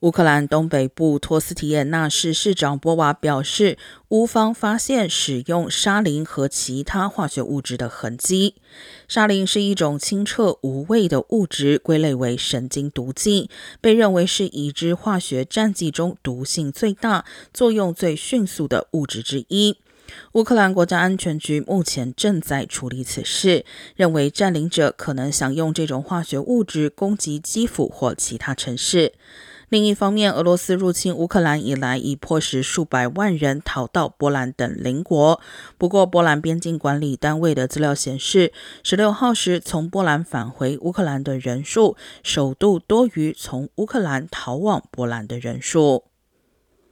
乌克兰东北部托斯提耶纳市市长波瓦表示，乌方发现使用沙林和其他化学物质的痕迹。沙林是一种清澈无味的物质，归类为神经毒剂，被认为是已知化学战剂中毒性最大、作用最迅速的物质之一。乌克兰国家安全局目前正在处理此事，认为占领者可能想用这种化学物质攻击基辅或其他城市。另一方面，俄罗斯入侵乌克兰以来，已迫使数百万人逃到波兰等邻国。不过，波兰边境管理单位的资料显示，十六号时从波兰返回乌克兰的人数，首度多于从乌克兰逃往波兰的人数。